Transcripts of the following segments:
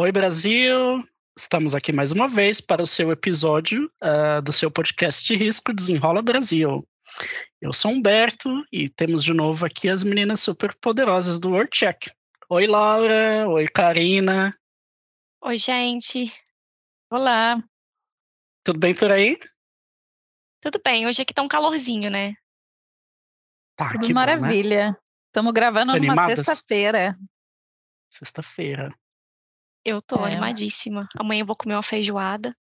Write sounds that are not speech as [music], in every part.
Oi, Brasil! Estamos aqui mais uma vez para o seu episódio uh, do seu podcast de risco Desenrola Brasil. Eu sou Humberto e temos de novo aqui as meninas super poderosas do World Check. Oi, Laura. Oi, Karina. Oi, gente. Olá. Tudo bem por aí? Tudo bem. Hoje aqui tá um calorzinho, né? Tá, Tudo maravilha. Estamos né? gravando numa sexta-feira. Sexta-feira. Eu tô é. animadíssima. Amanhã eu vou comer uma feijoada.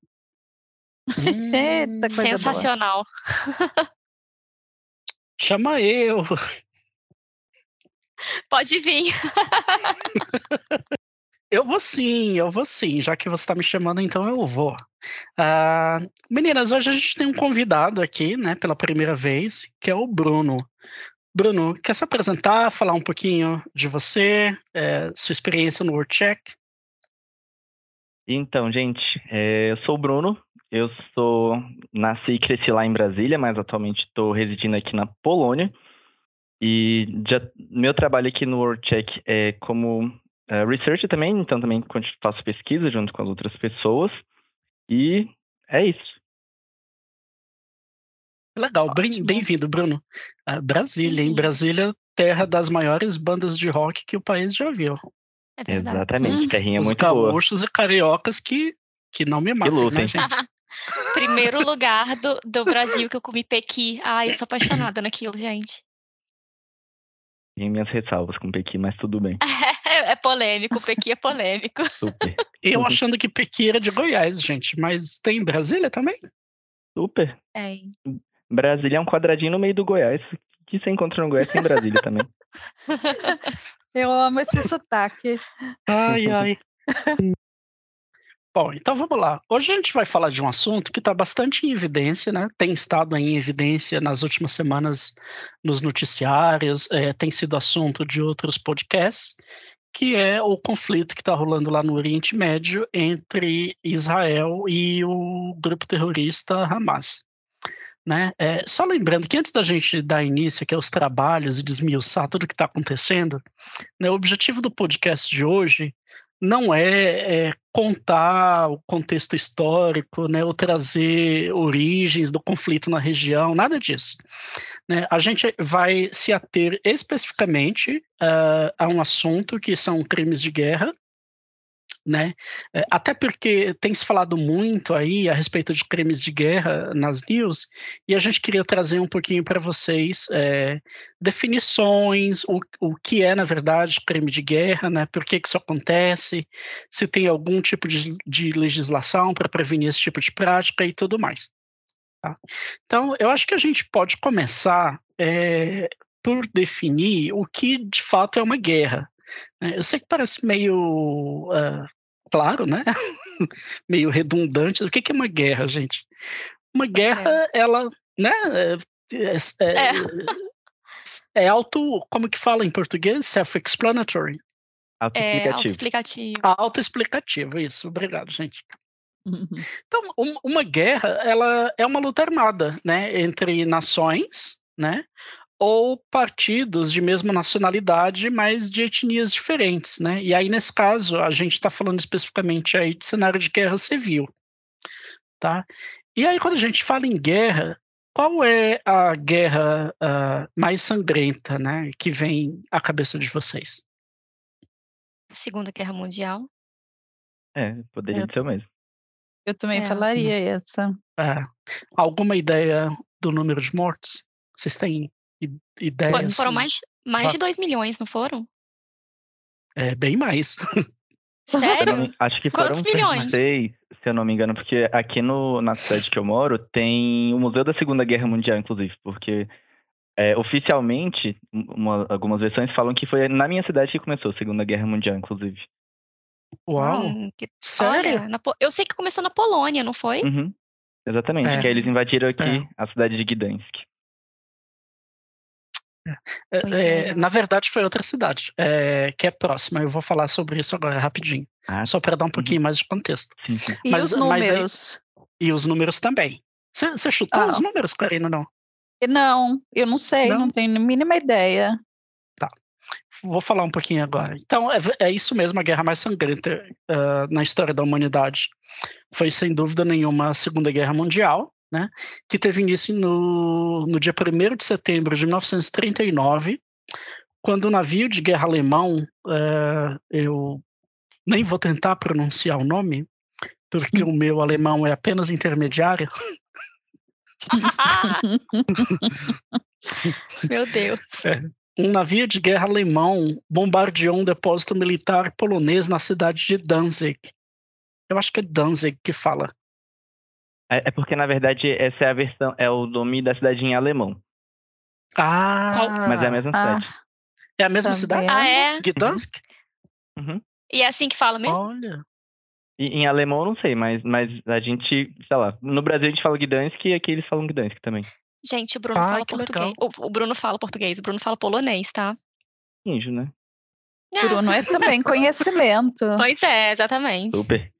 [laughs] Eita, coisa Sensacional. [laughs] Chama eu. Pode vir. [laughs] eu vou sim, eu vou sim. Já que você está me chamando, então eu vou. Uh, meninas, hoje a gente tem um convidado aqui, né, pela primeira vez, que é o Bruno. Bruno, quer se apresentar, falar um pouquinho de você, é, sua experiência no WordCheck? Então, gente, é, eu sou o Bruno, eu sou nasci e cresci lá em Brasília, mas atualmente estou residindo aqui na Polônia. E já, meu trabalho aqui no WordCheck é como uh, researcher também, então também faço pesquisa junto com as outras pessoas. E é isso. Legal, bem-vindo, Bruno. Uh, Brasília, em Brasília, terra das maiores bandas de rock que o país já viu. É Exatamente, terrinha Os muito boa. gaúchos e cariocas que, que não me matam, né, gente? [laughs] Primeiro lugar do, do Brasil que eu comi pequi. Ai, eu sou apaixonada naquilo, gente. Tem minhas ressalvas com Pequi, mas tudo bem. [laughs] É, é polêmico, Pequi é polêmico. [laughs] Super. Eu achando que Pequi era de Goiás, gente, mas tem em Brasília também? Super. É. Brasília é um quadradinho no meio do Goiás, que você encontra no Goiás tem em Brasília também. [laughs] Eu amo esse sotaque. Ai, ai. Bom, então vamos lá. Hoje a gente vai falar de um assunto que está bastante em evidência, né? Tem estado em evidência nas últimas semanas nos noticiários, é, tem sido assunto de outros podcasts, que é o conflito que está rolando lá no Oriente Médio entre Israel e o grupo terrorista Hamas. Né? É, só lembrando que antes da gente dar início aqui aos trabalhos e desmiuçar tudo o que está acontecendo, né, o objetivo do podcast de hoje não é, é, contar o contexto histórico, né, ou trazer origens do conflito na região, nada disso. Né? A gente vai se ater especificamente uh, a um assunto que são crimes de guerra, né? É, até porque tem se falado muito aí a respeito de crimes de guerra nas news, e a gente queria trazer um pouquinho para vocês é, definições, o, o que é, na verdade, crime de guerra, né? Por que, que isso acontece, se tem algum tipo de, de legislação para prevenir esse tipo de prática e tudo mais. Tá? Então, eu acho que a gente pode começar é, por definir o que de fato é uma guerra. É, eu sei que parece meio uh, claro, né? [laughs] meio redundante. O que é uma guerra, gente? Uma guerra, é. ela, né? É, é, é. é auto, como que fala em português? Self-explanatory. É auto-explicativo. Auto-explicativo, isso. Obrigado, gente. [laughs] Então, um, uma guerra, ela é uma luta armada, né, entre nações, né, ou partidos de mesma nacionalidade, mas de etnias diferentes, né? E aí, nesse caso, a gente está falando especificamente aí de cenário de guerra civil, tá? E aí, quando a gente fala em guerra, qual é a guerra uh, mais sangrenta, né, que vem à cabeça de vocês? Segunda Guerra Mundial. É, poderia é. ser o mesmo. Eu também é. falaria essa. É. Alguma ideia do número de mortos? Vocês têm ideias. Foram mais, mais de 2 milhões, não foram? É, bem mais. Sério? acho que foram Quantos milhões? seis, se eu não me engano, porque aqui no, na cidade que eu moro tem o Museu da Segunda Guerra Mundial, inclusive, porque é, oficialmente, uma, algumas versões falam que foi na minha cidade que começou a Segunda Guerra Mundial, inclusive. Uau! Hum, que... Sério? Olha, eu sei que começou na Polônia, não foi? Uhum. Exatamente, é. que aí eles invadiram aqui é. a cidade de Gdansk. É, é, é, na verdade, foi outra cidade, é, que é próxima. Eu vou falar sobre isso agora rapidinho. Ah, só para dar um pouquinho uhum. mais de contexto. Sim, sim. E mas, os números? Aí, e os números também. Você chutou ah. os números, Karina, não? Não, eu não sei, não, não tenho a mínima ideia. Tá. vou falar um pouquinho agora. Então, é, é isso mesmo, a guerra mais sangrenta uh, na história da humanidade. Foi, sem dúvida nenhuma, a Segunda Guerra Mundial, né, que teve início no, no dia 1 de setembro de 1939, quando o navio de guerra alemão, uh, eu nem vou tentar pronunciar o nome, porque o meu alemão é apenas intermediário. [laughs] Meu Deus. É. Um navio de guerra alemão bombardeou um depósito militar polonês na cidade de Danzig. Eu acho que é Danzig que fala. É, é porque, na verdade, essa é a versão, é o nome da cidade em alemão. Ah! Mas é a mesma ah. cidade. É a mesma Também. cidade? Ah, é? Gdansk? Uhum. E é assim que fala mesmo? Olha. E, em alemão eu não sei, mas, mas a gente, sei lá, no Brasil a gente fala Gdansk e aqui eles falam Gdansk também. Gente, o Bruno ah, fala português. O, o, Bruno fala português, o Bruno fala polonês, tá? Finge, né? Ah. Bruno é também [laughs] conhecimento. Pois é, exatamente. Super.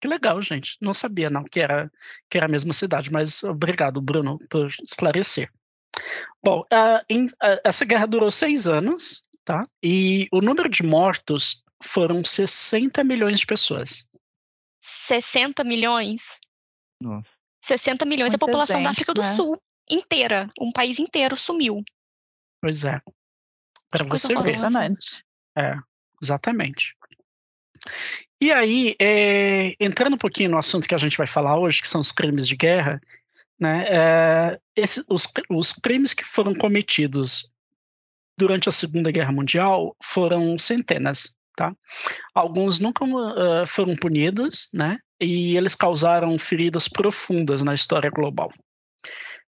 Que legal, gente. Não sabia não que era que era a mesma cidade, mas obrigado, Bruno, por esclarecer. Bom, uh, em, uh, essa guerra durou seis anos, tá? E o número de mortos foram 60 milhões de pessoas. 60 milhões? Nossa. 60 milhões, Muita a população gente, da África do né? Sul inteira, um país inteiro sumiu. Pois é. Para você ver. Impressionante. É, exatamente. E aí, é, entrando um pouquinho no assunto que a gente vai falar hoje, que são os crimes de guerra, né, é, esse, os, os crimes que foram cometidos durante a Segunda Guerra Mundial foram centenas. Tá? Alguns nunca uh, foram punidos, né? E eles causaram feridas profundas na história global.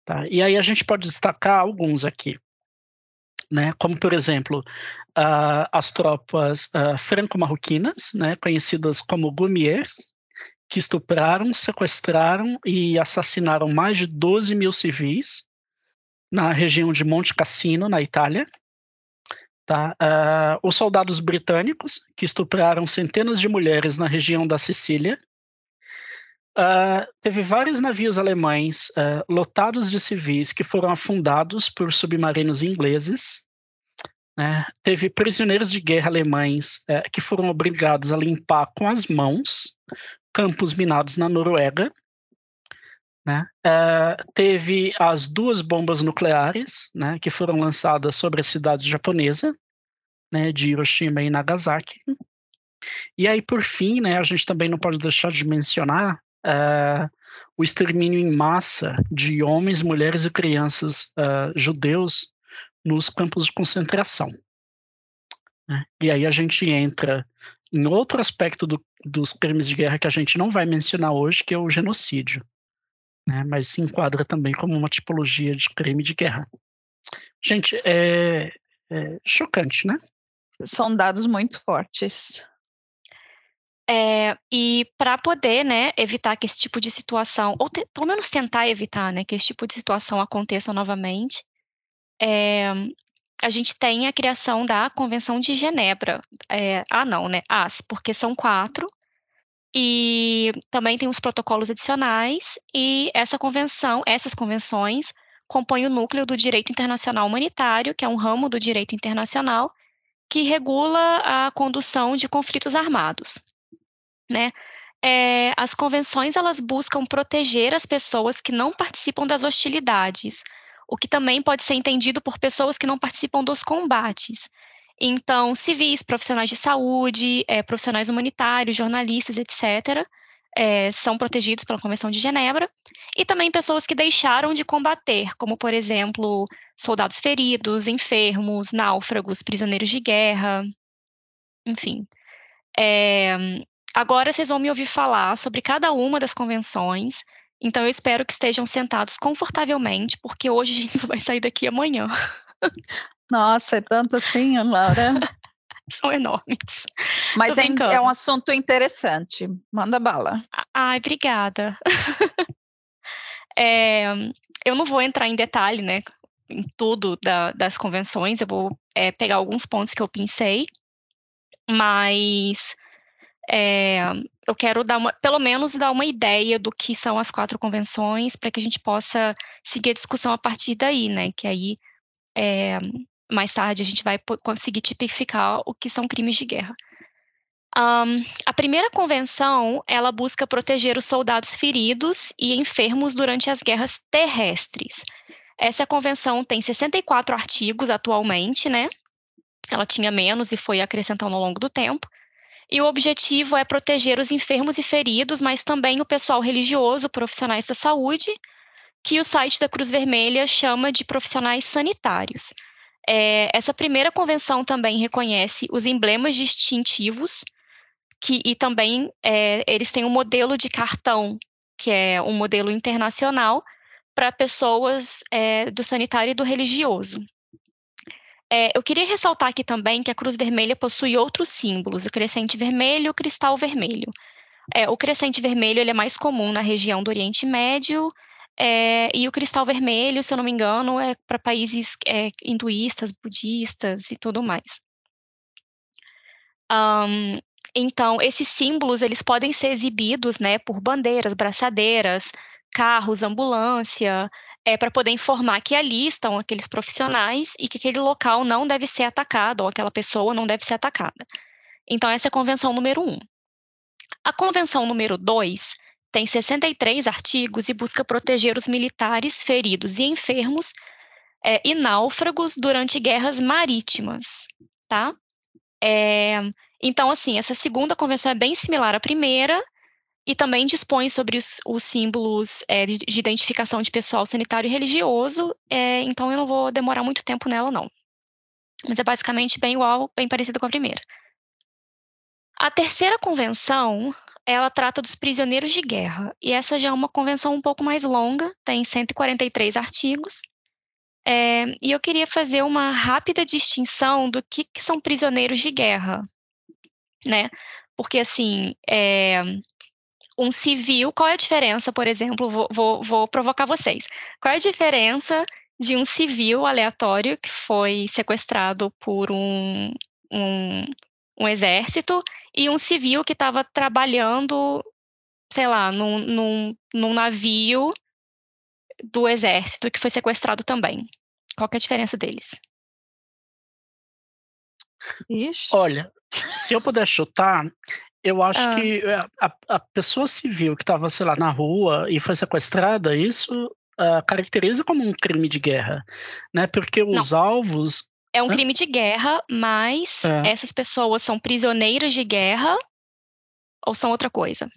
Tá? E aí a gente pode destacar alguns aqui. Né, como por exemplo uh, as tropas uh, franco-marroquinas, né, conhecidas como Gumiers, que estupraram, sequestraram e assassinaram mais de 12 mil civis na região de Monte Cassino, na Itália. Tá? Uh, os soldados britânicos, que estupraram centenas de mulheres na região da Sicília, Uh, teve vários navios alemães uh, lotados de civis que foram afundados por submarinos ingleses. Né? Teve prisioneiros de guerra alemães uh, que foram obrigados a limpar com as mãos campos minados na Noruega. Né? teve as duas bombas nucleares né, que foram lançadas sobre a cidade japonesa né, de Hiroshima e Nagasaki. E aí, por fim, né, a gente também não pode deixar de mencionar uh, o extermínio em massa de homens, mulheres e crianças uh, judeus nos campos de concentração. Né? E aí a gente entra em outro aspecto do, dos crimes de guerra que a gente não vai mencionar hoje, que é o genocídio. Né? Mas se enquadra também como uma tipologia de crime de guerra. Gente, é, é chocante, né? São dados muito fortes. É, e para poder né, evitar que esse tipo de situação, ou te, pelo menos tentar evitar né, que esse tipo de situação aconteça novamente, é, a gente tem a criação da Convenção de Genebra. É, ah, não, né? As, porque são quatro. E também tem os protocolos adicionais, e essa convenção, essas convenções compõem o núcleo do direito internacional humanitário, que é um ramo do direito internacional que regula a condução de conflitos armados né? É, as convenções elas buscam proteger as pessoas que não participam das hostilidades, o que também pode ser entendido por pessoas que não participam dos combates. Então, civis, profissionais de saúde, é, profissionais humanitários, jornalistas, etc., é, são protegidos pela Convenção de Genebra, e também pessoas que deixaram de combater, como, por exemplo, soldados feridos, enfermos, náufragos, prisioneiros de guerra, enfim. É, Agora vocês vão me ouvir falar sobre cada uma das convenções. Então eu espero que estejam sentados confortavelmente, porque hoje a gente só vai sair daqui amanhã. Nossa, é tanto assim, Laura. [laughs] São enormes. Mas é, é, um assunto interessante. Manda bala. Ai, obrigada. [laughs] é, eu não vou entrar em detalhe, né, em tudo da, das convenções. Eu vou é, pegar alguns pontos que eu pensei, mas é, eu quero dar uma, pelo menos dar uma ideia do que são as quatro convenções para que a gente possa seguir a discussão a partir daí, né? Que aí é, mais tarde a gente vai conseguir tipificar o que são crimes de guerra. Um, a primeira convenção ela busca proteger os soldados feridos e enfermos durante as guerras terrestres. Essa convenção tem 64 artigos atualmente, né? Ela tinha menos e foi acrescentando ao longo do tempo. E o objetivo é proteger os enfermos e feridos, mas também o pessoal religioso, profissionais da saúde, que o site da Cruz Vermelha chama de profissionais sanitários. É, essa primeira convenção também reconhece os emblemas distintivos que, e também é, eles têm um modelo de cartão, que é um modelo internacional para pessoas é, do sanitário e do religioso. É, eu queria ressaltar aqui também que a Cruz Vermelha possui outros símbolos, o crescente vermelho e o cristal vermelho. É, o crescente vermelho ele é mais comum na região do Oriente Médio, é, e o cristal vermelho, se eu não me engano, é para países é, hinduístas, budistas e tudo mais. Um, então, esses símbolos eles podem ser exibidos né, por bandeiras, braçadeiras, carros, ambulância, é, para poder informar que ali estão aqueles profissionais e que aquele local não deve ser atacado, ou aquela pessoa não deve ser atacada. Então, essa é a convenção número um. A convenção número dois tem 63 artigos e busca proteger os militares feridos e enfermos é, e náufragos durante guerras marítimas, tá? É, então, assim, essa segunda convenção é bem similar à primeira e também dispõe sobre os, os símbolos é, de, de, identificação de pessoal sanitário e religioso, é, então eu não vou demorar muito tempo nela, não. Mas é basicamente bem igual, bem parecido com a primeira. A terceira convenção ela trata dos prisioneiros de guerra. E essa já é uma convenção um pouco mais longa, tem 143 artigos. É, e eu queria fazer uma rápida distinção do que, que são prisioneiros de guerra, né? Porque, assim, é, um civil, qual é a diferença, por exemplo, vou, vou, vou provocar vocês. Qual é a diferença de um civil aleatório que foi sequestrado por um, um, um exército e um civil que estava trabalhando, sei lá, num, num, num navio do exército que foi sequestrado também. Qual é a diferença deles? Ixi. Olha, se eu puder chutar, eu acho ah. que a, a, pessoa civil que estava, sei lá, na rua e foi sequestrada, isso uh, caracteriza como um crime de guerra, né? Porque os Não. alvos é um crime de guerra, mas é. essas pessoas são prisioneiras de guerra ou são outra coisa?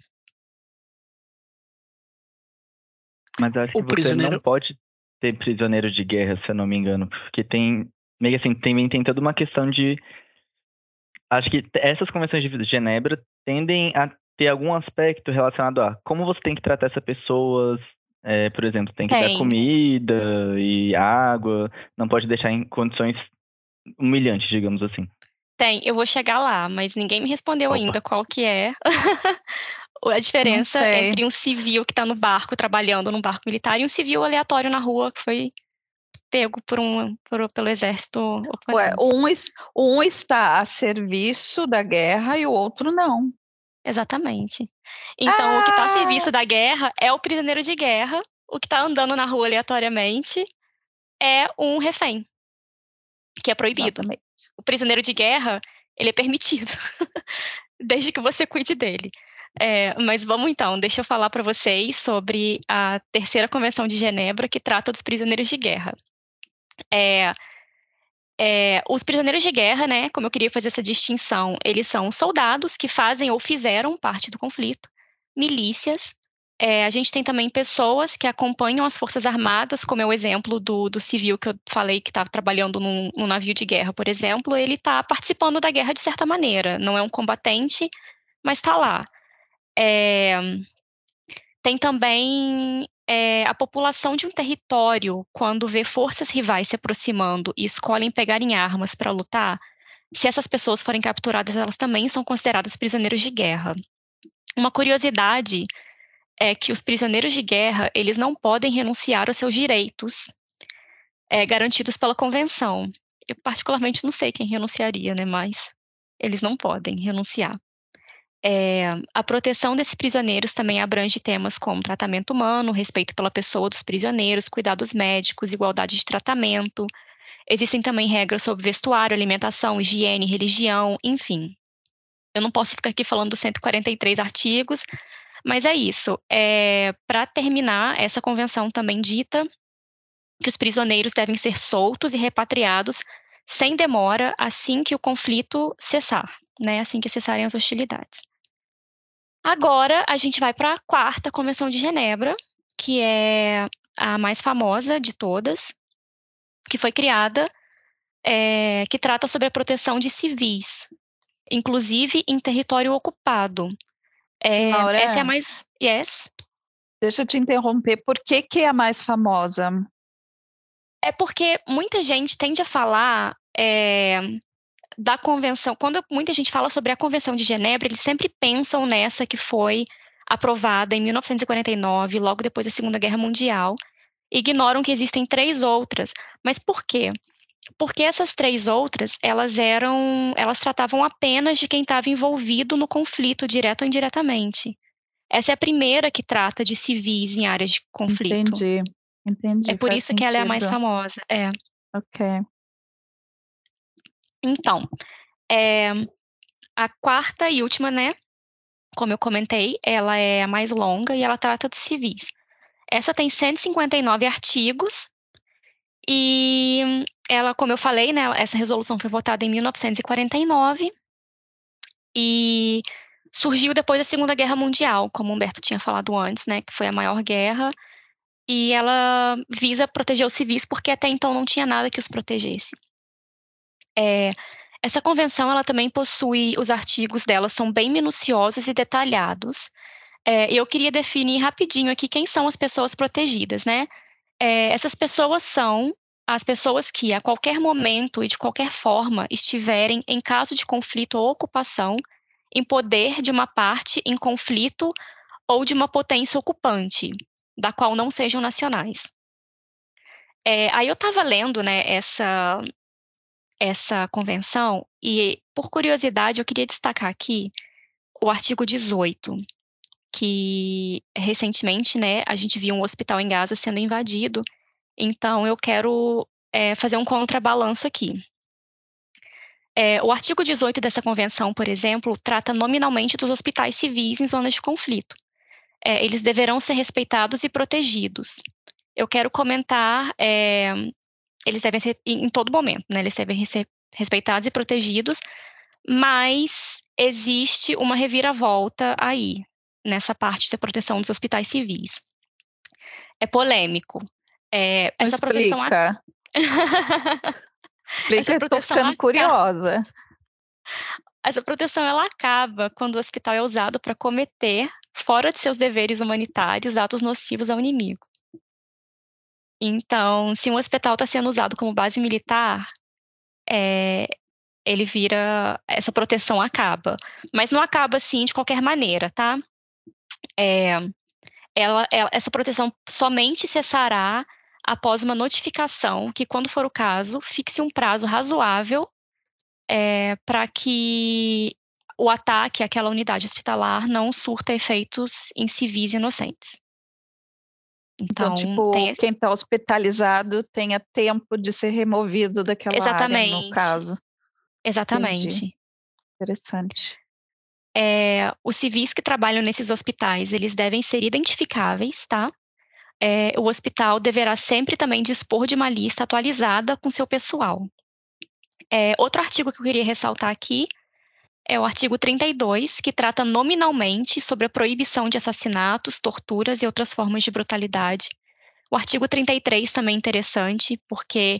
Mas eu acho que o você prisioneiro... não pode ter prisioneiro de guerra, se eu não me engano, porque tem meio assim, tem, tem toda uma questão de acho que essas convenções de Genebra tendem a ter algum aspecto relacionado a como você tem que tratar essa pessoa, é, por exemplo, tem que tem. dar comida e água, não pode deixar em condições humilhante, digamos assim. Tem, eu vou chegar lá, mas ninguém me respondeu Opa. ainda qual que é [laughs] a diferença entre um civil que está no barco trabalhando num barco militar e um civil aleatório na rua que foi pego por um por, pelo exército. Ué, um, um está a serviço da guerra e o outro não. Exatamente. Então, ah! o que está a serviço da guerra é o prisioneiro de guerra, o que está andando na rua aleatoriamente é um refém que é proibido. Exatamente. O prisioneiro de guerra, ele é permitido, [laughs] desde que você cuide dele. É, mas vamos então, deixa eu falar para vocês sobre a terceira convenção de Genebra que trata dos prisioneiros de guerra. É, é, os prisioneiros de guerra, né, como eu queria fazer essa distinção, eles são soldados que fazem ou fizeram parte do conflito, milícias, é, a gente tem também pessoas que acompanham as Forças Armadas, como é o exemplo do, do civil que eu falei que estava trabalhando num, num, navio de guerra, por exemplo, ele está participando da guerra de certa maneira. Não é um combatente, mas está lá. É, tem também é, a população de um território, quando vê forças rivais se aproximando e escolhem pegar em armas para lutar, se essas pessoas forem capturadas, elas também são consideradas prisioneiros de guerra. Uma curiosidade é que os prisioneiros de guerra eles não podem renunciar aos seus direitos é, garantidos pela convenção. Eu particularmente não sei quem renunciaria, né? Mas eles não podem renunciar. É, a proteção desses prisioneiros também abrange temas como tratamento humano, respeito pela pessoa dos prisioneiros, cuidados médicos, igualdade de tratamento, Existem também regras sobre vestuário, alimentação, higiene, religião, enfim. Eu não posso ficar aqui falando dos 143 artigos, mas é isso. É, Para terminar, essa convenção também dita que os prisioneiros devem ser soltos e repatriados sem demora assim que o conflito cessar, né? Assim que cessarem as hostilidades. Agora a gente vai para a quarta Convenção de Genebra, que é a mais famosa de todas, que foi criada, é, que trata sobre a proteção de civis, inclusive em território ocupado. É, Laura, essa é a mais. Yes. Deixa eu te interromper. Por que, que é a mais famosa? É porque muita gente tende a falar é, da convenção. Quando muita gente fala sobre a Convenção de Genebra, eles sempre pensam nessa que foi aprovada em 1949, logo depois da Segunda Guerra Mundial. Ignoram que existem três outras. Mas por quê? Porque essas três outras, elas eram, elas tratavam apenas de quem estava envolvido no conflito, direto ou indiretamente. Essa é a primeira que trata de civis em áreas de conflito. Entendi. Entendi. É por isso que ela é a mais sentido. famosa. É. Ok. Então, é, a quarta e última, né? Como eu comentei, ela é a mais longa e ela trata de civis. Essa tem 159 artigos e ela, como eu falei, né? Essa resolução foi votada em 1949 e surgiu depois da Segunda Guerra Mundial, como o Humberto tinha falado antes, né? Que foi a maior guerra. E ela visa proteger os civis porque até então não tinha nada que os protegesse. É, essa convenção ela também possui os artigos dela são bem minuciosos e detalhados. É, eu queria definir rapidinho aqui quem são as pessoas protegidas, né? É, essas pessoas são as pessoas que a qualquer momento e de qualquer forma estiverem em caso de conflito ou ocupação, em poder de uma parte em conflito ou de uma potência ocupante, da qual não sejam nacionais. É, aí eu estava lendo né, essa, essa convenção e, por curiosidade, eu queria destacar aqui o artigo 18, que recentemente né, a gente viu um hospital em Gaza sendo invadido, então eu quero é, fazer um contrabalanço aqui. É, o artigo 18 dessa convenção, por exemplo, trata nominalmente dos hospitais civis em zonas de conflito. É, eles deverão ser respeitados e protegidos. Eu quero comentar, é, eles devem ser em, todo momento, né? Eles devem ser respeitados e protegidos, mas existe uma reviravolta aí, nessa parte da proteção dos hospitais civis. É polêmico. É, essa proteção. Explica. [laughs] Explica, eu tô ficando curiosa. Essa proteção ela acaba quando o hospital é usado para cometer, fora de seus deveres humanitários, atos nocivos ao inimigo. Então, se um hospital está sendo usado como base militar, é, ele vira. Essa proteção acaba. Mas não acaba assim de qualquer maneira, tá? É, ela, ela, essa proteção somente cessará após uma notificação que, quando for o caso, fixe um prazo razoável é, para que o ataque àquela unidade hospitalar não surta efeitos em civis inocentes. Então, Então, tipo, tem quem está hospitalizado tenha tempo de ser removido daquela área, no Exatamente. caso. exatamente. Interessante. É, os civis que trabalham nesses hospitais, eles devem ser identificáveis, tá? É, o hospital deverá sempre também dispor de uma lista atualizada com seu pessoal. É, outro artigo que eu queria ressaltar aqui é o artigo 32, que trata nominalmente sobre a proibição de assassinatos, torturas e outras formas de brutalidade. O artigo 33 também é interessante, porque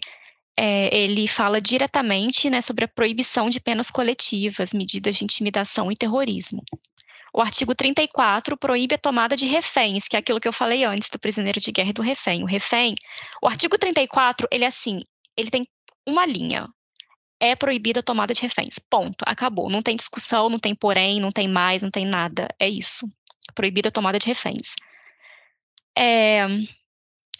é, ele fala diretamente né, sobre a proibição de penas coletivas, medidas de intimidação e terrorismo. O artigo 34 proíbe a tomada de reféns, que é aquilo que eu falei antes do prisioneiro de guerra e do refém. O refém, o artigo 34, ele é assim, ele tem uma linha. É proibida a tomada de reféns. Ponto. Acabou. Não tem discussão, não tem porém, não tem mais, não tem nada. É isso. Proibida a tomada de reféns. É,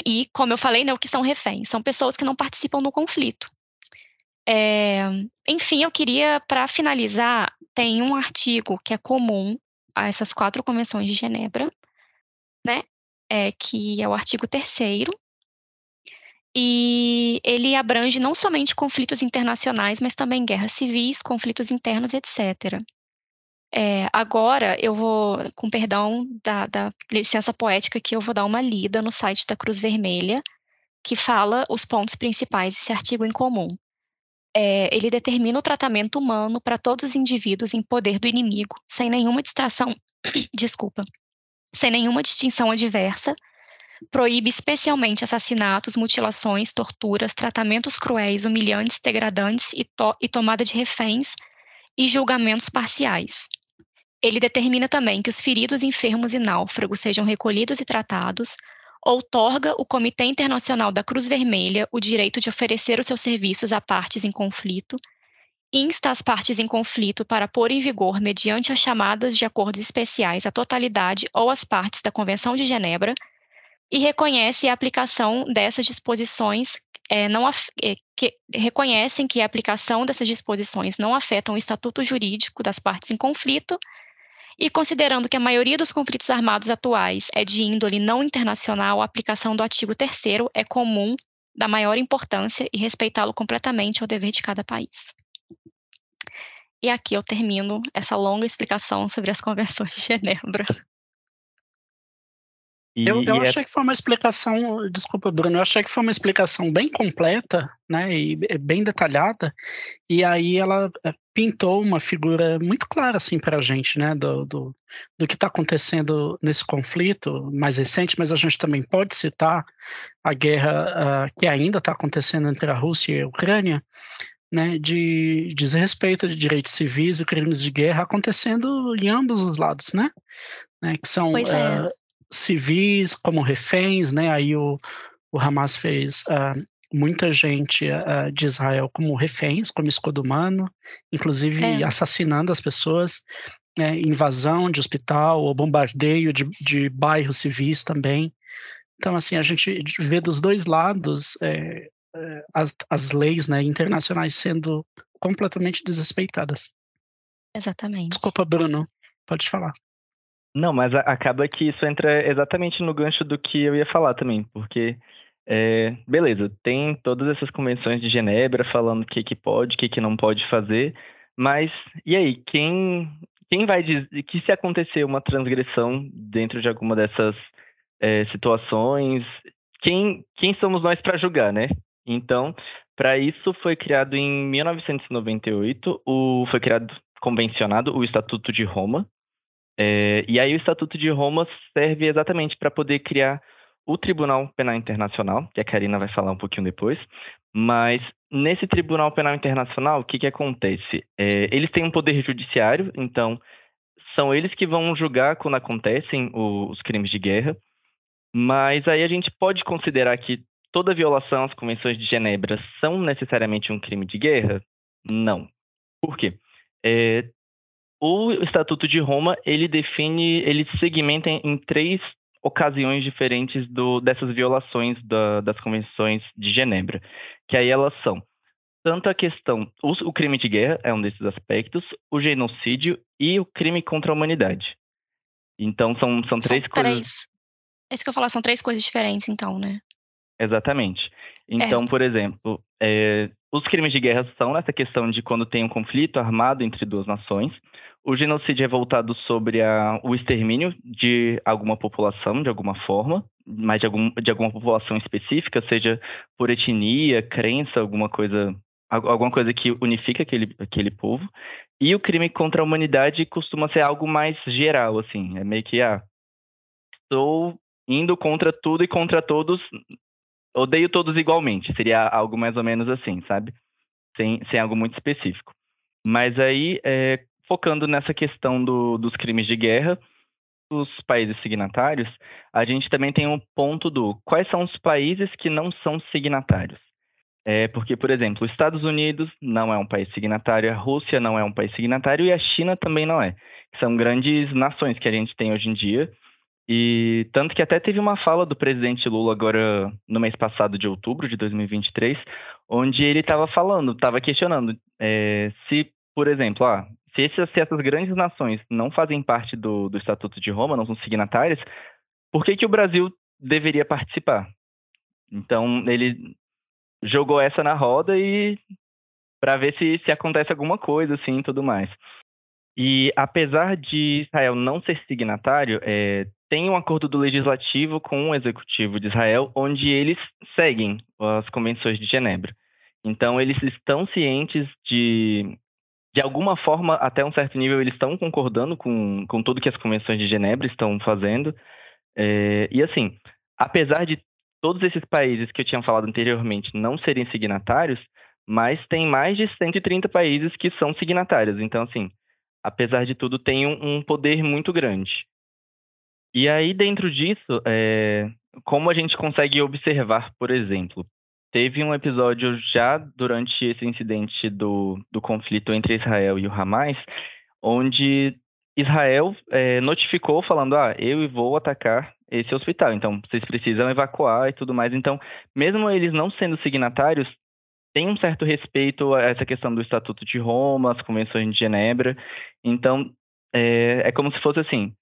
e, como eu falei, né, o que são reféns? São pessoas que não participam do conflito. É, enfim, eu queria, para finalizar, tem um artigo que é comum a essas quatro convenções de Genebra, né? É, que é o artigo 3 e ele abrange não somente conflitos internacionais, mas também guerras civis, conflitos internos, etc. É, agora eu vou, com perdão da, da, licença poética, que eu vou dar uma lida no site da Cruz Vermelha, que fala os pontos principais desse artigo em comum. É, ele determina o tratamento humano para todos os indivíduos em poder do inimigo, sem nenhuma distração, [clears throat] desculpa, sem nenhuma distinção adversa, proíbe especialmente assassinatos, mutilações, torturas, tratamentos cruéis, humilhantes, degradantes e, to e tomada de reféns e julgamentos parciais. Ele determina também que os feridos, enfermos e náufragos sejam recolhidos e tratados, outorga o Comitê Internacional da Cruz Vermelha o direito de oferecer os seus serviços a partes em conflito, insta as partes em conflito para pôr em vigor, mediante as chamadas de acordos especiais, a totalidade ou as partes da Convenção de Genebra e reconhece a aplicação dessas disposições é, não é, que, reconhecem que a aplicação dessas disposições não afetam o estatuto jurídico das partes em conflito e considerando que a maioria dos conflitos armados atuais é de índole não internacional, a aplicação do artigo 3 é comum, da maior importância e respeitá-lo completamente ao dever de cada país. E aqui eu termino essa longa explicação sobre as convenções de Genebra. E, eu, eu é achei é... que foi uma explicação, desculpa, Bruno, eu achei que foi uma explicação bem completa, né, e bem detalhada, e aí ela eh, pintou uma figura muito clara, assim, para a gente, né, do, do, do que está acontecendo nesse conflito mais recente, mas a gente também pode citar a guerra uh, que ainda está acontecendo entre a Rússia e a Ucrânia, né, de desrespeito de direitos civis e crimes de guerra acontecendo em ambos os lados, né, né que são uh, civis como reféns, né? Aí o, o Hamas fez uh, muita gente uh, de Israel como reféns, como escudo humano, inclusive é. assassinando as pessoas, né? invasão de hospital ou bombardeio de, de bairros civis também. Então, assim, a gente vê dos dois lados é, é, as, as leis né, internacionais sendo completamente desrespeitadas. Exatamente. Desculpa, Bruno, pode falar. Não, mas acaba que isso entra exatamente no gancho do que eu ia falar também, porque, é, beleza, tem todas essas convenções de Genebra falando o que, que pode, o que, que não pode fazer, mas e aí, quem, quem vai dizer que se acontecer uma transgressão dentro de alguma dessas é, situações, quem, quem somos nós para julgar, né? Então, para isso foi criado em 1998, o, foi criado, convencionado, o Estatuto de Roma, é, e aí o Estatuto de Roma serve exatamente para poder criar o Tribunal Penal Internacional, que a Karina vai falar um pouquinho depois, mas nesse Tribunal Penal Internacional, o que, que acontece? É, eles têm um poder judiciário, então são eles que vão julgar quando acontecem os crimes de guerra, mas aí a gente pode considerar que toda violação às convenções de Genebra são necessariamente um crime de guerra? Não. Por quê? É, o Estatuto de Roma, ele define, ele segmenta em, três ocasiões diferentes do, dessas violações da, das convenções de Genebra, que aí elas são tanto a questão, o, o, crime de guerra é um desses aspectos, o genocídio e o crime contra a humanidade. Então são, são, são três coisas. É isso que eu falar, são três coisas diferentes, então, né? Exatamente. Então, é. por exemplo, é, os crimes de guerra são essa questão de quando tem um conflito armado entre duas nações. O genocídio é voltado sobre a, o extermínio de alguma população, de alguma forma, mas de, algum, de alguma população específica, seja por etnia, crença, alguma coisa, alguma coisa que unifica aquele, aquele povo. E o crime contra a humanidade costuma ser algo mais geral, assim, é meio que, ah, estou indo contra tudo e contra todos odeio todos igualmente, seria algo mais ou menos assim, sabe? Sem, sem algo muito específico. Mas aí, é, focando nessa questão do, dos crimes de guerra, os países signatários, a gente também tem um ponto do quais são os países que não são signatários. É, porque, por exemplo, os Estados Unidos não é um país signatário, a Rússia não é um país signatário e a China também não é. São grandes nações que a gente tem hoje em dia e tanto que até teve uma fala do presidente Lula agora no mês passado de outubro de 2023, onde ele estava falando, estava questionando é, se, por exemplo, ah, se, essas, se, essas, grandes nações não fazem parte do, do Estatuto de Roma, não são signatárias, por que, que o Brasil deveria participar? Então, ele jogou essa na roda e para ver se, se acontece alguma coisa assim tudo mais. E apesar de Israel não ser signatário, é, tem um acordo do legislativo com o executivo de Israel, onde eles seguem as convenções de Genebra. Então, eles estão cientes de, de alguma forma, até um certo nível, eles estão concordando com, com tudo que as convenções de Genebra estão fazendo. É, e assim, apesar de todos esses países que eu tinha falado anteriormente não serem signatários, mas tem mais de 130 países que são signatários. Então, assim, apesar de tudo, tem um, um poder muito grande. E aí, dentro disso, é, como a gente consegue observar, por exemplo, teve um episódio já durante esse incidente do, do conflito entre Israel e o Hamas, onde Israel é, notificou falando, ah, eu vou atacar esse hospital, então vocês precisam evacuar e tudo mais. Então, mesmo eles não sendo signatários, tem um certo respeito a essa questão do Estatuto de Roma, as convenções de Genebra. Então, é, é como se fosse assim,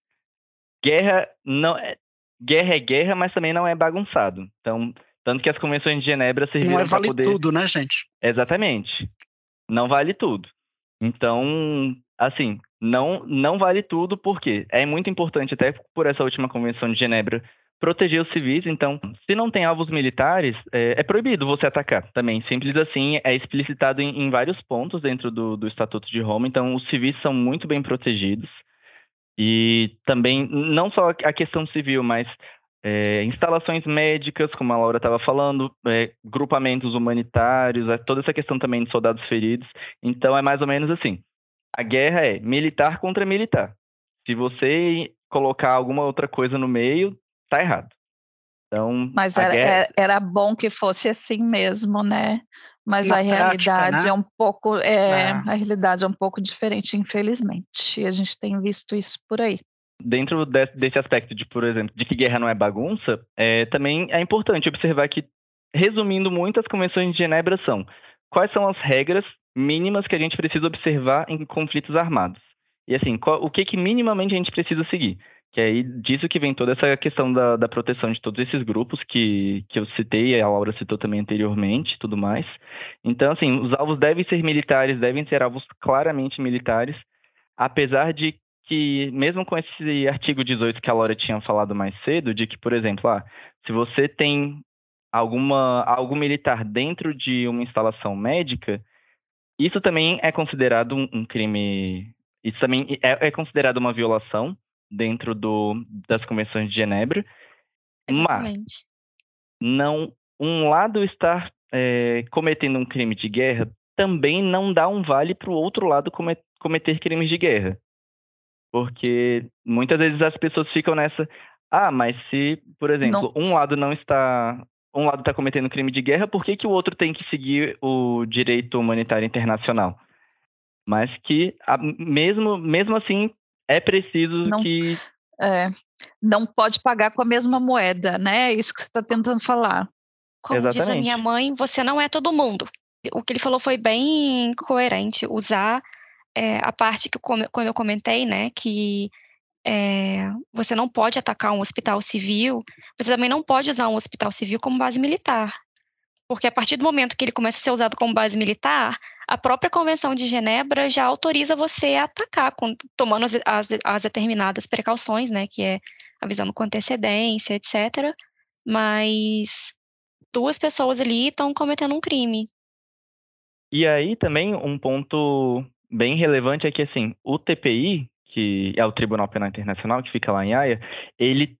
guerra não é, guerra é guerra, mas também não é bagunçado. Então, tanto que as convenções de Genebra serviram para é vale poder... tudo, né, gente? Exatamente. Não vale tudo. Então, assim, não não vale tudo porque é muito importante até por essa última convenção de Genebra proteger os civis. Então, se não tem alvos militares, é, é proibido você atacar também. Simples assim, é explicitado em, em vários pontos dentro do, do Estatuto de Roma. Então, os civis são muito bem protegidos. E também, não só a questão civil, mas é, instalações médicas, como a Laura estava falando, é, grupamentos humanitários, é, toda essa questão também de soldados feridos. Então, é mais ou menos assim: a guerra é militar contra militar. Se você colocar alguma outra coisa no meio, tá errado. Então, Mas era, guerra... era, bom que fosse assim mesmo, né? Mas Na a prática, realidade né? é um pouco é, é, a realidade é um pouco diferente, infelizmente. E a gente tem visto isso por aí. Dentro de, desse aspecto de, por exemplo, de que guerra não é bagunça, é, também é importante observar que, resumindo muito, as convenções de Genebra são quais são as regras mínimas que a gente precisa observar em conflitos armados. E assim, qual, o que, que minimamente a gente precisa seguir? Que aí disso que vem toda essa questão da, da proteção de todos esses grupos que, que eu citei, a Laura citou também anteriormente tudo mais. Então, assim, os alvos devem ser militares, devem ser alvos claramente militares, apesar de que, mesmo com esse artigo 18 que a Laura tinha falado mais cedo, de que, por exemplo, ah, se você tem alguma, algo militar dentro de uma instalação médica, isso também é considerado um, um crime. Isso também é, é considerado uma violação dentro do, das convenções de Genebra. Exatamente. Mas não, um lado estar é, cometendo um crime de guerra também não dá um vale para o outro lado cometer crimes de guerra. Porque muitas vezes as pessoas ficam nessa. Ah, mas se, por exemplo, não. um lado não está. Um lado está cometendo crime de guerra, por que, que o outro tem que seguir o direito humanitário internacional? Mas que, mesmo, mesmo assim, é preciso não, que. É, não pode pagar com a mesma moeda, né? É isso que você está tentando falar. Como Exatamente. diz a minha mãe, você não é todo mundo. O que ele falou foi bem coerente, usar é, a parte que quando eu comentei, né, que é, você não pode atacar um hospital civil, você também não pode usar um hospital civil como base militar. Porque a partir do momento que ele começa a ser usado como base militar, a própria Convenção de Genebra já autoriza você a atacar, tomando as, as, as, determinadas precauções, né, que é avisando com antecedência, etc. Mas duas pessoas ali estão cometendo um crime. E aí também um ponto bem relevante é que assim, o TPI, que é o Tribunal Penal Internacional, que fica lá em Haia, ele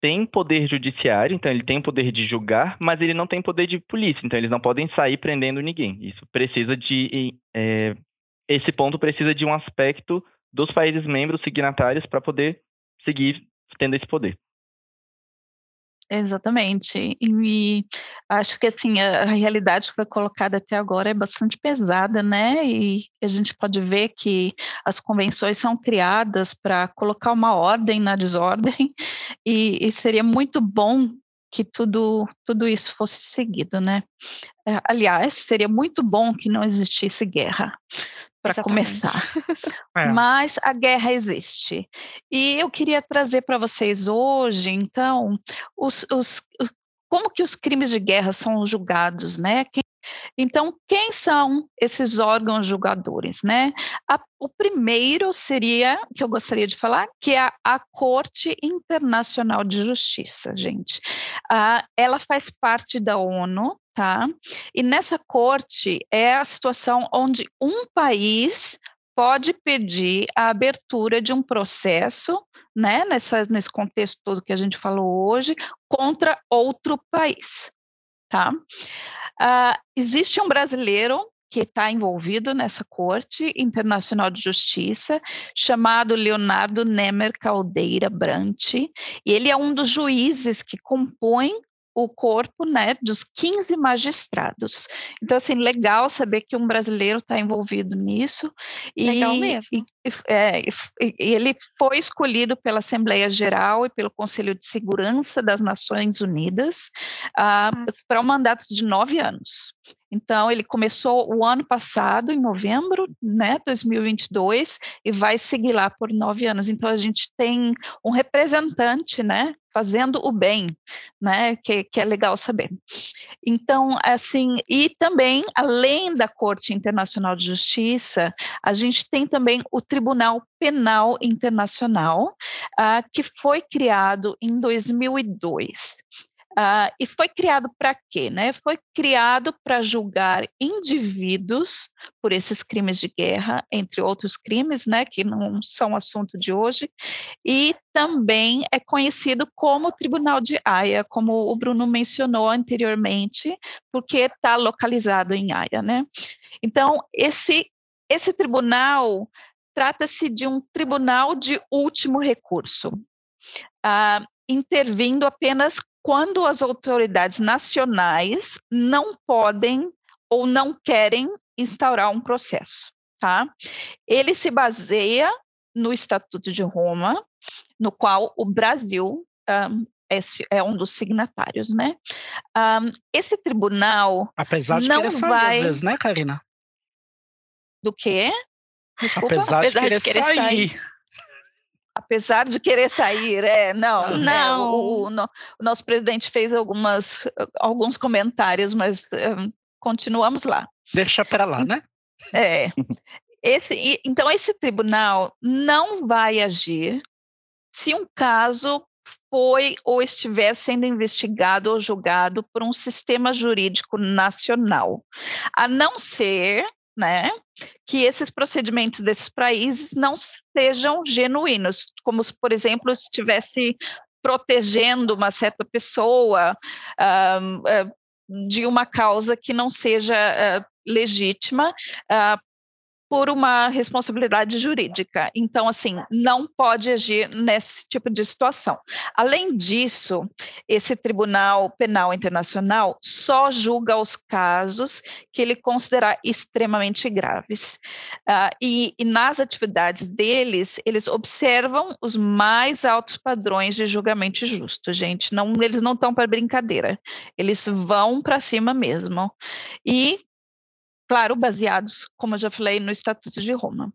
tem poder judiciário, então ele tem poder de julgar, mas ele não tem poder de polícia, então eles não podem sair prendendo ninguém. Isso precisa de. É, esse ponto precisa de um aspecto dos países membros signatários para poder seguir tendo esse poder. Exatamente. E acho que assim a, realidade que foi colocada até agora é bastante pesada, né? E a gente pode ver que as convenções são criadas para colocar uma ordem na desordem, [laughs] e, e, seria muito bom que tudo, tudo isso fosse seguido, né? É, aliás, seria muito bom que não existisse guerra para começar. [laughs] [laughs] É. Mas a guerra existe. E eu queria trazer para vocês hoje, então, os, os, como que os crimes de guerra são julgados, né? Quem, então, quem são esses órgãos julgadores, né? A, o primeiro seria, que eu gostaria de falar, que é a, a Corte Internacional de Justiça, gente. Ela faz parte da ONU, tá? E nessa corte é a situação onde um país pode pedir a abertura de um processo, né, nessa, nesse contexto todo que a gente falou hoje, contra outro país, tá? Uh, existe um brasileiro que está envolvido nessa Corte Internacional de Justiça, chamado Leonardo Nemer Caldeira Brant, e ele é um dos juízes que compõem o corpo né, dos 15 magistrados. Então, assim, legal saber que um brasileiro está envolvido nisso. Legal e, mesmo. E, é, e, ele foi escolhido pela Assembleia Geral e pelo Conselho de Segurança das Nações Unidas uh, para um mandato de nove anos. Então, ele começou o ano passado, em novembro, né, 2022, e vai seguir lá por nove anos. Então, a gente tem um representante, né, fazendo o bem, né, que, que é legal saber. Então, assim, e também, além da Corte Internacional de Justiça, a gente tem também o Tribunal Penal Internacional, uh, que foi criado em 2002. Uh, e foi criado para quê? Né? Foi criado para julgar indivíduos por esses crimes de guerra, entre outros crimes, né, que não são assunto de hoje, e também é conhecido como Tribunal de Haia, como o Bruno mencionou anteriormente, porque está localizado em Haia. Né? Então, esse, esse tribunal trata-se de um tribunal de último recurso. Uh, intervindo apenas quando as autoridades nacionais não podem ou não querem instaurar um processo, tá? Ele se baseia no Estatuto de Roma, no qual o Brasil um, é um dos signatários, né? Um, esse tribunal apesar de não querer sair vai... às vezes, né, Karina? Do quê? Desculpa, apesar, apesar de, querer de querer, sair. sair apesar de querer sair, é, não, não. É, o, o, o, nosso presidente fez algumas, alguns comentários, mas um, continuamos lá. Deixa para lá, né? É. Esse, então, esse tribunal não vai agir se um caso foi ou estiver sendo investigado ou julgado por um sistema jurídico nacional, a não ser né, que esses procedimentos desses países não sejam genuínos, como se, por exemplo, estivesse protegendo uma certa pessoa uh, uh, de uma causa que não seja uh, legítima, por uma responsabilidade jurídica. Então, assim, não pode agir nesse tipo de situação. Além disso, esse Tribunal Penal Internacional só julga os casos que ele considerar extremamente graves. Uh, e, e nas atividades deles, eles observam os mais altos padrões de julgamento justo, gente. Não, eles não estão para brincadeira. Eles vão para cima mesmo. E claro, baseados, como eu já falei, no Estatuto de Roma.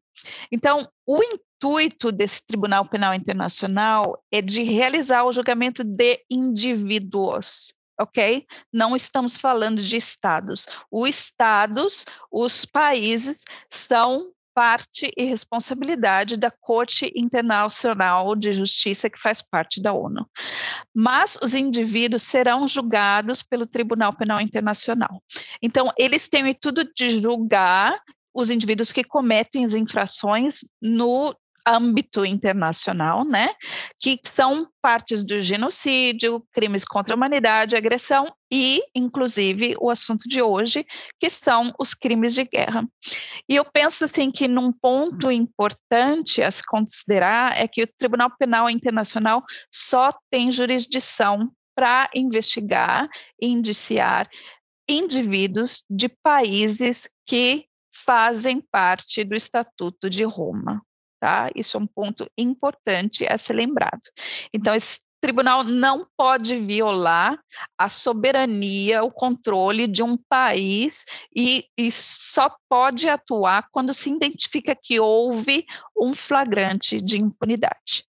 Então, o intuito desse Tribunal Penal Internacional é de realizar o julgamento de indivíduos, ok? Não estamos falando de estados. Os estados, os países, são parte e responsabilidade da Corte Internacional de Justiça, que faz parte da ONU. Mas os indivíduos serão julgados pelo Tribunal Penal Internacional. Então, eles têm tudo de julgar os indivíduos que cometem as infrações no âmbito internacional, né, que são partes do genocídio, crimes contra a humanidade, agressão e, inclusive, o assunto de hoje, que são os crimes de guerra. E eu penso assim que num ponto importante a se considerar é que o Tribunal Penal Internacional só tem jurisdição para investigar e indiciar indivíduos de países que fazem parte do Estatuto de Roma tá? Isso é um ponto importante a ser lembrado. Então, esse tribunal não pode violar a soberania, o controle de um país e, e, só pode atuar quando se identifica que houve um flagrante de impunidade.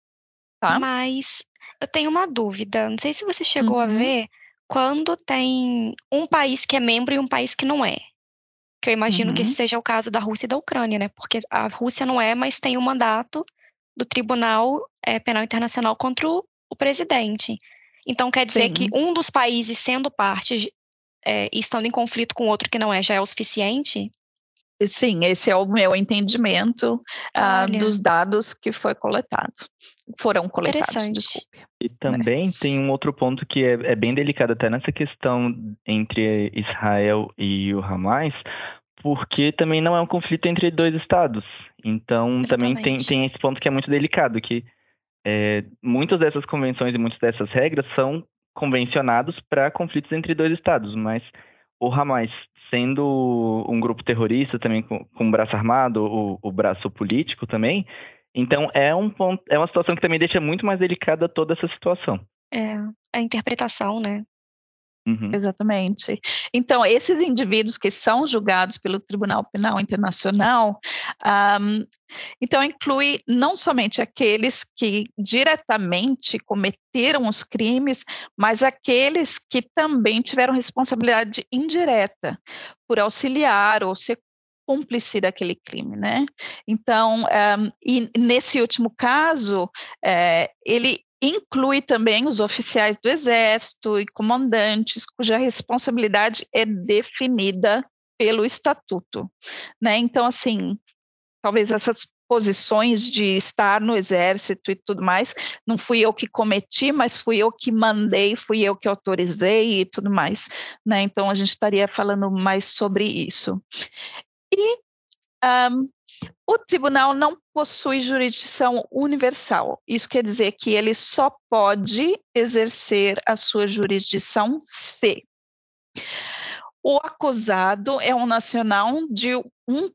Tá? Mas eu tenho uma dúvida, não sei se você chegou uhum. a ver quando tem um país que é membro e um país que não é. Que eu imagino uhum. que esse seja o caso da Rússia e da Ucrânia, né? Porque a Rússia não é, mas tem um mandato do Tribunal é, Penal Internacional contra o, o presidente. Então quer dizer Sim. que um dos países sendo parte é, e estando em conflito com outro que não é, já é o suficiente? Sim, esse é o meu entendimento uh, dos dados que foi coletado. Foram coletados, desculpe. E também tem um outro ponto que é, é, bem delicado até nessa questão entre Israel e o Hamas, porque também não é um conflito entre dois estados. Então Exatamente. também tem, tem esse ponto que é muito delicado, que é, muitas dessas convenções e muitas dessas regras são convencionados para conflitos entre dois estados, mas o Hamas sendo um grupo terrorista também com, com braço armado, o, o, braço político também, então é um ponto, é uma situação que também deixa muito mais delicada toda essa situação. É, a interpretação, né? Uhum. Exatamente. Então, esses indivíduos que são julgados pelo Tribunal Penal Internacional, um, então inclui não somente aqueles que diretamente cometeram os crimes, mas aqueles que também tiveram responsabilidade indireta por auxiliar ou ser cúmplice daquele crime, né? Então, um, e nesse último caso, é, ele inclui também os oficiais do Exército e comandantes, cuja responsabilidade é definida pelo Estatuto. Né? Então, assim, talvez essas posições de estar no Exército e tudo mais, não fui eu que cometi, mas fui eu que mandei, fui eu que autorizei e tudo mais. Né? Então, a gente estaria falando mais sobre isso. E um, o tribunal não possui jurisdição universal. Isso quer dizer que ele só pode exercer a sua jurisdição se o acusado é um nacional de um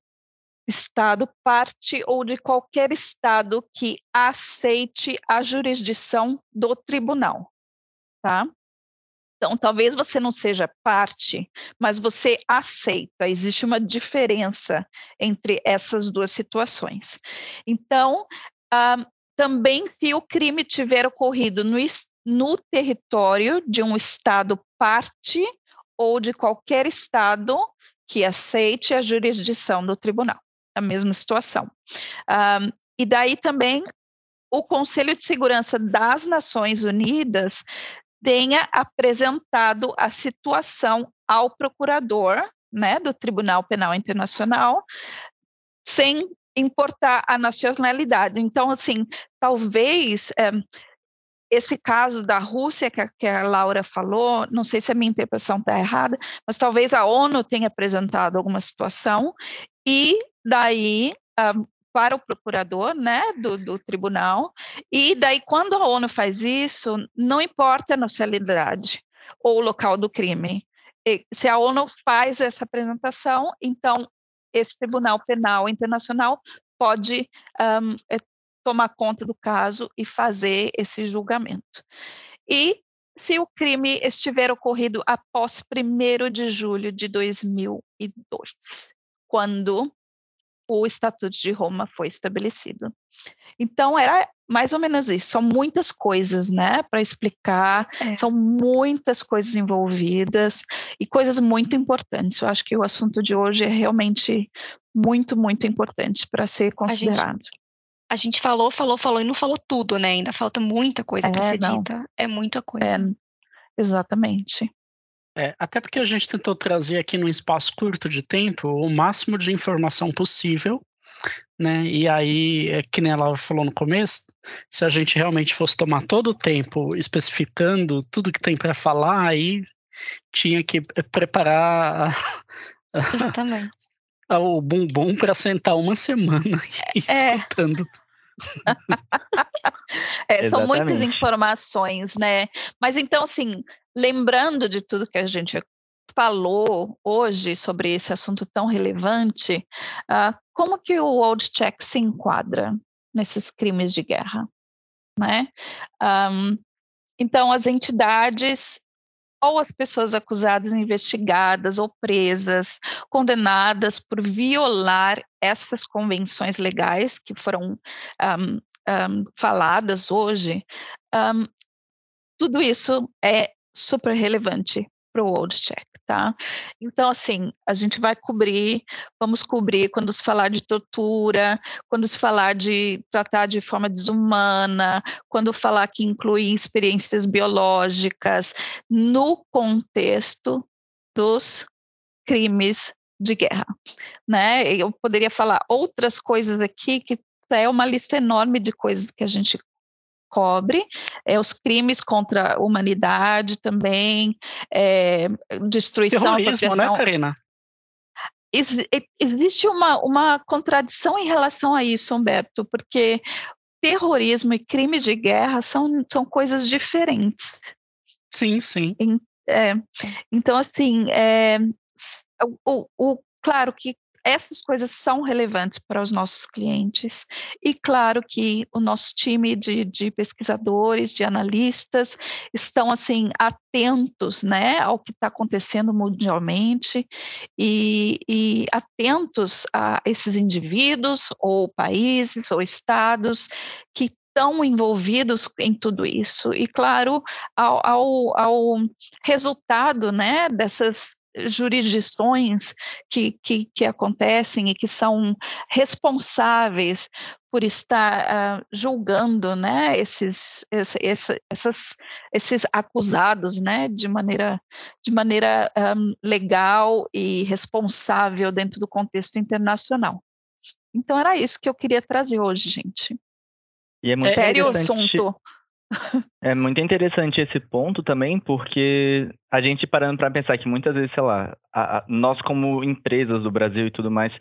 Estado parte ou de qualquer Estado que aceite a jurisdição do tribunal. Tá? Então, talvez você não seja parte, mas você aceita, existe uma diferença entre essas duas situações. Então, ah, também se o crime tiver ocorrido no, no território de um Estado parte ou de qualquer Estado que aceite a jurisdição do tribunal, a mesma situação. Um, e daí também o Conselho de Segurança das Nações Unidas tenha apresentado a situação ao procurador né, do Tribunal Penal Internacional, sem importar a nacionalidade. Então, assim, talvez é, esse caso da Rússia que a, que a, Laura falou, não sei se a minha interpretação está errada, mas talvez a ONU tenha apresentado alguma situação e daí um, para o procurador né, do, do, tribunal, e daí, quando a ONU faz isso, não importa a nacionalidade ou o local do crime. E, se a ONU faz essa apresentação, então esse Tribunal Penal Internacional pode um, é, tomar conta do caso e fazer esse julgamento. E se o crime estiver ocorrido após 1 de julho de 2002, quando o Estatuto de Roma foi estabelecido. Então, era mais ou menos isso. São muitas coisas, né, para explicar, é. são muitas coisas envolvidas e coisas muito importantes. Eu acho que o assunto de hoje é realmente muito, muito importante para ser considerado. A gente, a gente, falou, falou, falou e não falou tudo, né? Ainda falta muita coisa é, para ser não. dita. É muita coisa. É, exatamente. É, até porque a gente tentou trazer aqui num espaço curto de tempo o máximo de informação possível, né? E aí, é que nem ela falou no começo, se a gente realmente fosse tomar todo o tempo especificando tudo que tem para falar, aí tinha que preparar Exatamente. [laughs] o bumbum para sentar uma semana [laughs] é. escutando. É, são muitas informações, né? Mas então, assim, lembrando de tudo que a gente falou hoje sobre esse assunto tão relevante, uh, como que o World Check se enquadra nesses crimes de guerra? Né? Um, então, as entidades ou as pessoas acusadas, investigadas ou presas, condenadas por violar essas convenções legais que foram um, um, faladas hoje, tudo isso é super relevante para o World Check, tá? Então, assim, a gente vai cobrir, vamos cobrir quando se falar de tortura, quando se falar de tratar de forma desumana, quando falar que inclui experiências biológicas, no contexto dos crimes de guerra, né? Eu poderia falar outras coisas aqui que é uma lista enorme de coisas que a gente cobre, é, os crimes contra a humanidade também, é, destruição... Terrorismo, né, Karina? Ex existe uma, uma contradição em relação a isso, Humberto, porque terrorismo e crime de guerra são, são coisas diferentes. Sim, sim. É, então, assim, é, o, o, claro que essas coisas são relevantes para os nossos clientes. E claro que o nosso time de, de pesquisadores, de analistas, estão assim atentos né, ao que está acontecendo mundialmente e, e atentos a esses indivíduos ou países ou estados que estão envolvidos em tudo isso e claro ao, ao, ao resultado né dessas jurisdições que, que, que, acontecem e que são responsáveis por estar uh, julgando né, esses, esse, esse, essas, esses acusados né, de maneira, de maneira um, legal e responsável dentro do contexto internacional. Então era isso que eu queria trazer hoje, gente. E é muito Sério assunto. É muito interessante esse ponto também, porque a gente parando para pensar que muitas vezes, sei lá, a, a, nós como empresas do Brasil e tudo mais,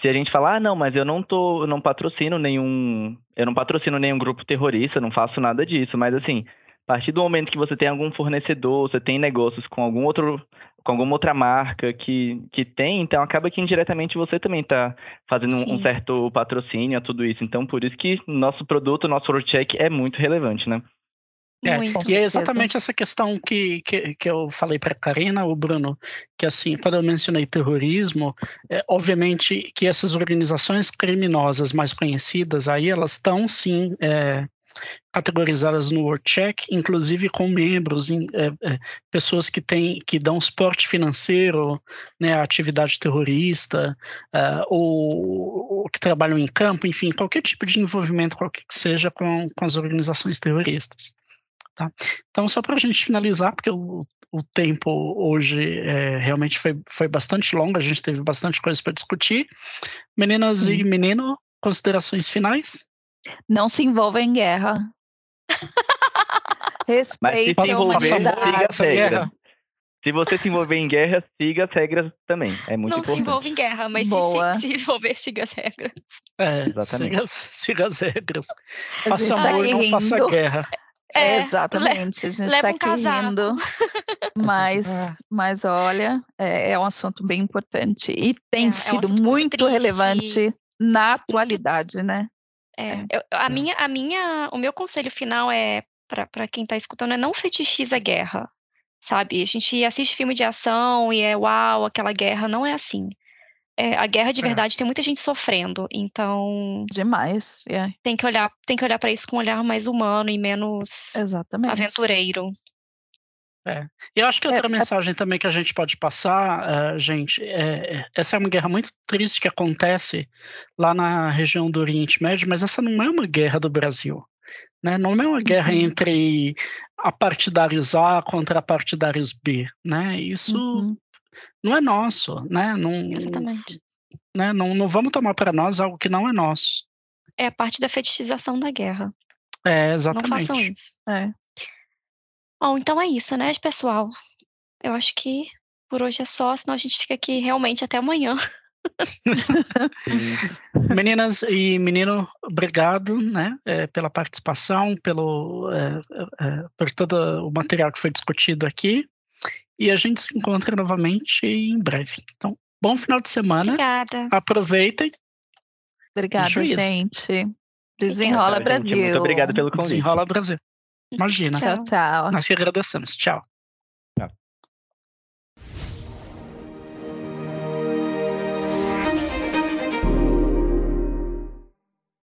se a gente falar, ah, não, mas eu não tô, eu não patrocino nenhum, eu não patrocino nenhum grupo terrorista, não faço nada disso, mas assim, a partir do momento que você tem algum fornecedor, você tem negócios com algum outro, com alguma outra marca que, que tem, então acaba que indiretamente você também está fazendo um, um, certo patrocínio a tudo isso. Então, por isso que nosso produto, nosso check é muito relevante, né? É, e é exatamente essa questão que, que, que eu falei para a Karina, o Bruno, que assim, quando eu mencionei terrorismo, é, obviamente que essas organizações criminosas mais conhecidas aí, elas estão sim é, categorizadas no WorldCheck, inclusive com membros, em, é, é, pessoas que têm, que dão suporte financeiro, né, à atividade terrorista, é, ou, ou, que trabalham em campo, enfim, qualquer tipo de envolvimento, qualquer que seja, com, com as organizações terroristas. Tá? Então, só para a gente finalizar, porque o, o tempo hoje é, realmente foi, foi bastante longo, a gente teve bastante coisa para discutir. Meninas e menino, considerações finais? Não se envolva em guerra. [laughs] Respeite a humanidade. Se você se envolver em guerra, siga as regras também. É muito não importante. Não se envolve em guerra, mas se, se, envolver, siga as regras. É, Exatamente. Siga, siga as regras. Faça amor, não faça guerra. É, exatamente. A gente está aqui rindo. Mas, [laughs] é. mas olha, é, é, um assunto bem importante. E tem é, sido é um muito triste. relevante na atualidade, né? É, é, eu, a, minha, a minha, o meu conselho final é para quem está escutando é não fetichiza a guerra, sabe? A gente assiste filme de ação e é uau, aquela guerra não é assim. É, a guerra de é. verdade é. tem muita gente sofrendo, então demais. Yeah. Tem que olhar, tem que olhar para isso com um olhar mais humano e menos Exatamente. aventureiro. É. E eu acho que outra é, é mensagem é... também que a gente pode passar, uh, gente, é, essa é uma guerra muito triste que acontece lá na região do Oriente Médio, mas essa não é uma guerra do Brasil. Né? Não é uma guerra uhum. entre apartidários A contra partidários B. Né? Isso uhum. não é nosso. Né? Não, Exatamente. Né? Não, não vamos tomar para nós algo que não é nosso. É a parte da fetichização da guerra. É, exatamente. Não façam isso. É. Bom, então é isso, né, pessoal? Eu acho que por hoje é só, senão a gente fica aqui realmente até amanhã. [laughs] Meninas e menino, obrigado né, é, pela participação, pelo, é, é, por todo o material que foi discutido aqui. E a gente se encontra novamente em breve. Então, bom final de semana. Obrigada. Aproveitem. Obrigada, gente. Desenrola Brasil. Muito obrigado pelo convite. Desenrola Brasil. Imagina. Tchau, tchau. Nós que agradecemos. Tchau.